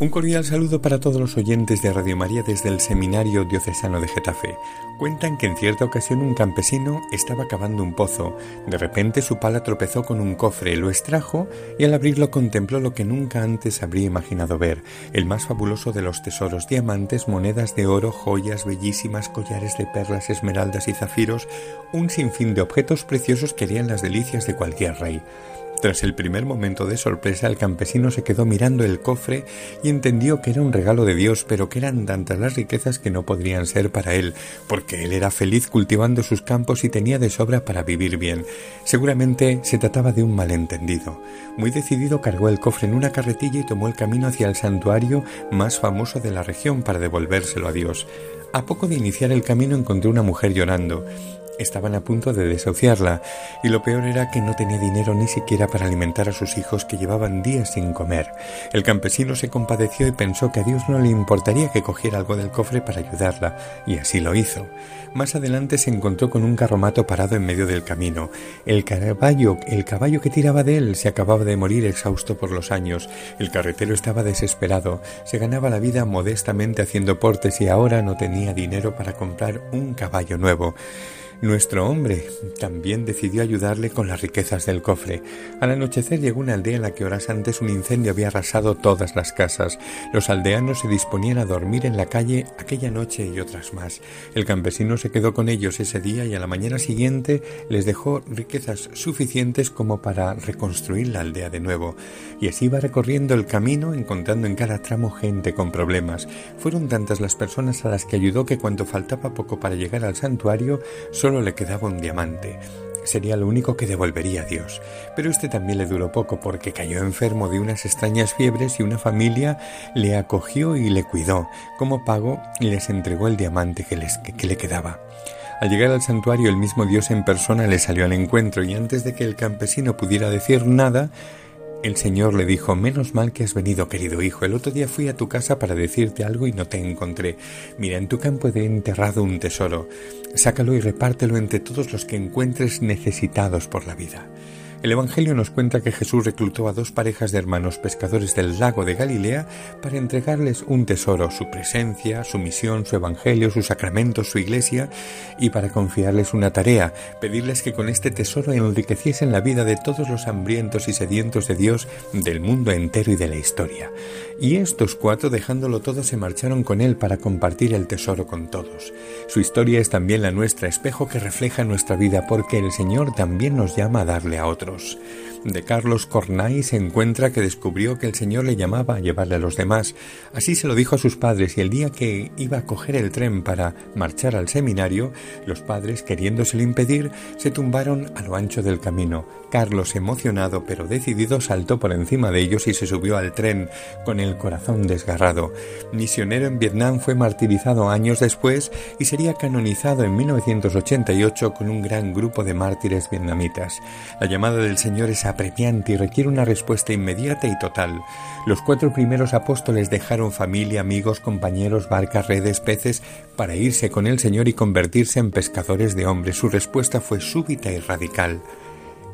Un cordial saludo para todos los oyentes de Radio María desde el Seminario Diocesano de Getafe. Cuentan que en cierta ocasión un campesino estaba cavando un pozo. De repente su pala tropezó con un cofre, lo extrajo y al abrirlo contempló lo que nunca antes habría imaginado ver, el más fabuloso de los tesoros, diamantes, monedas de oro, joyas bellísimas, collares de perlas, esmeraldas y zafiros, un sinfín de objetos preciosos que harían las delicias de cualquier rey. Tras el primer momento de sorpresa, el campesino se quedó mirando el cofre y entendió que era un regalo de Dios, pero que eran tantas las riquezas que no podrían ser para él, porque él era feliz cultivando sus campos y tenía de sobra para vivir bien. Seguramente se trataba de un malentendido. Muy decidido cargó el cofre en una carretilla y tomó el camino hacia el santuario más famoso de la región para devolvérselo a Dios. A poco de iniciar el camino encontró una mujer llorando. Estaban a punto de desahuciarla, y lo peor era que no tenía dinero ni siquiera para alimentar a sus hijos que llevaban días sin comer. El campesino se compadeció y pensó que a Dios no le importaría que cogiera algo del cofre para ayudarla, y así lo hizo. Más adelante se encontró con un carromato parado en medio del camino. El caballo, el caballo que tiraba de él se acababa de morir exhausto por los años. El carretero estaba desesperado. Se ganaba la vida modestamente haciendo portes y ahora no tenía dinero para comprar un caballo nuevo. Nuestro hombre también decidió ayudarle con las riquezas del cofre. Al anochecer llegó una aldea en la que horas antes un incendio había arrasado todas las casas. Los aldeanos se disponían a dormir en la calle aquella noche y otras más. El campesino se quedó con ellos ese día y a la mañana siguiente les dejó riquezas suficientes como para reconstruir la aldea de nuevo. Y así iba recorriendo el camino encontrando en cada tramo gente con problemas. Fueron tantas las personas a las que ayudó que cuando faltaba poco para llegar al santuario, solo le quedaba un diamante. Sería lo único que devolvería a Dios. Pero este también le duró poco porque cayó enfermo de unas extrañas fiebres y una familia le acogió y le cuidó. Como pago les entregó el diamante que, les, que le quedaba. Al llegar al santuario el mismo Dios en persona le salió al encuentro y antes de que el campesino pudiera decir nada, el Señor le dijo, menos mal que has venido, querido hijo. El otro día fui a tu casa para decirte algo y no te encontré. Mira, en tu campo he enterrado un tesoro. Sácalo y repártelo entre todos los que encuentres necesitados por la vida. El Evangelio nos cuenta que Jesús reclutó a dos parejas de hermanos pescadores del lago de Galilea para entregarles un tesoro, su presencia, su misión, su Evangelio, sus sacramentos, su iglesia, y para confiarles una tarea, pedirles que con este tesoro enriqueciesen la vida de todos los hambrientos y sedientos de Dios del mundo entero y de la historia. Y estos cuatro, dejándolo todo, se marcharon con él para compartir el tesoro con todos. Su historia es también la nuestra, espejo que refleja nuestra vida, porque el Señor también nos llama a darle a otros. De Carlos Cornay se encuentra que descubrió que el Señor le llamaba a llevarle a los demás. Así se lo dijo a sus padres y el día que iba a coger el tren para marchar al seminario, los padres, queriéndoselo impedir, se tumbaron a lo ancho del camino. Carlos, emocionado pero decidido, saltó por encima de ellos y se subió al tren con el corazón desgarrado. Misionero en Vietnam fue martirizado años después y sería canonizado en 1988 con un gran grupo de mártires vietnamitas. La llamada del Señor es apremiante y requiere una respuesta inmediata y total. Los cuatro primeros apóstoles dejaron familia, amigos, compañeros, barcas, redes, peces, para irse con el Señor y convertirse en pescadores de hombres. Su respuesta fue súbita y radical.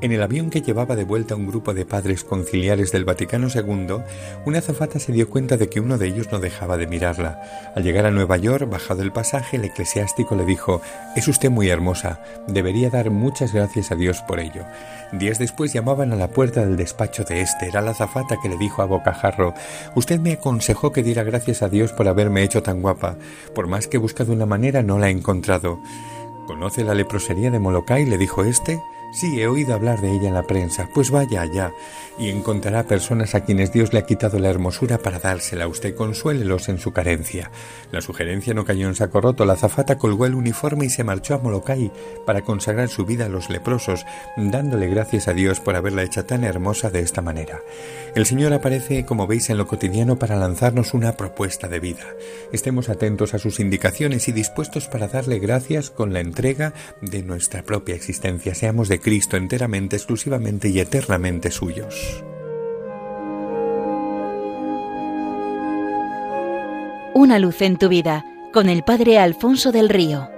En el avión que llevaba de vuelta un grupo de padres conciliares del Vaticano II, una azafata se dio cuenta de que uno de ellos no dejaba de mirarla. Al llegar a Nueva York, bajado el pasaje, el eclesiástico le dijo Es usted muy hermosa, debería dar muchas gracias a Dios por ello. Días después llamaban a la puerta del despacho de este. Era la azafata que le dijo a bocajarro Usted me aconsejó que diera gracias a Dios por haberme hecho tan guapa. Por más que he buscado una manera, no la he encontrado. ¿Conoce la leprosería de Molokai? le dijo este. Sí, he oído hablar de ella en la prensa. Pues vaya allá y encontrará personas a quienes Dios le ha quitado la hermosura para dársela a usted. Consuélelos en su carencia. La sugerencia no cayó en saco roto. La zafata colgó el uniforme y se marchó a Molokai para consagrar su vida a los leprosos, dándole gracias a Dios por haberla hecha tan hermosa de esta manera. El Señor aparece, como veis, en lo cotidiano para lanzarnos una propuesta de vida. Estemos atentos a sus indicaciones y dispuestos para darle gracias con la entrega de nuestra propia existencia. Seamos de Cristo enteramente, exclusivamente y eternamente suyos. Una luz en tu vida con el Padre Alfonso del Río.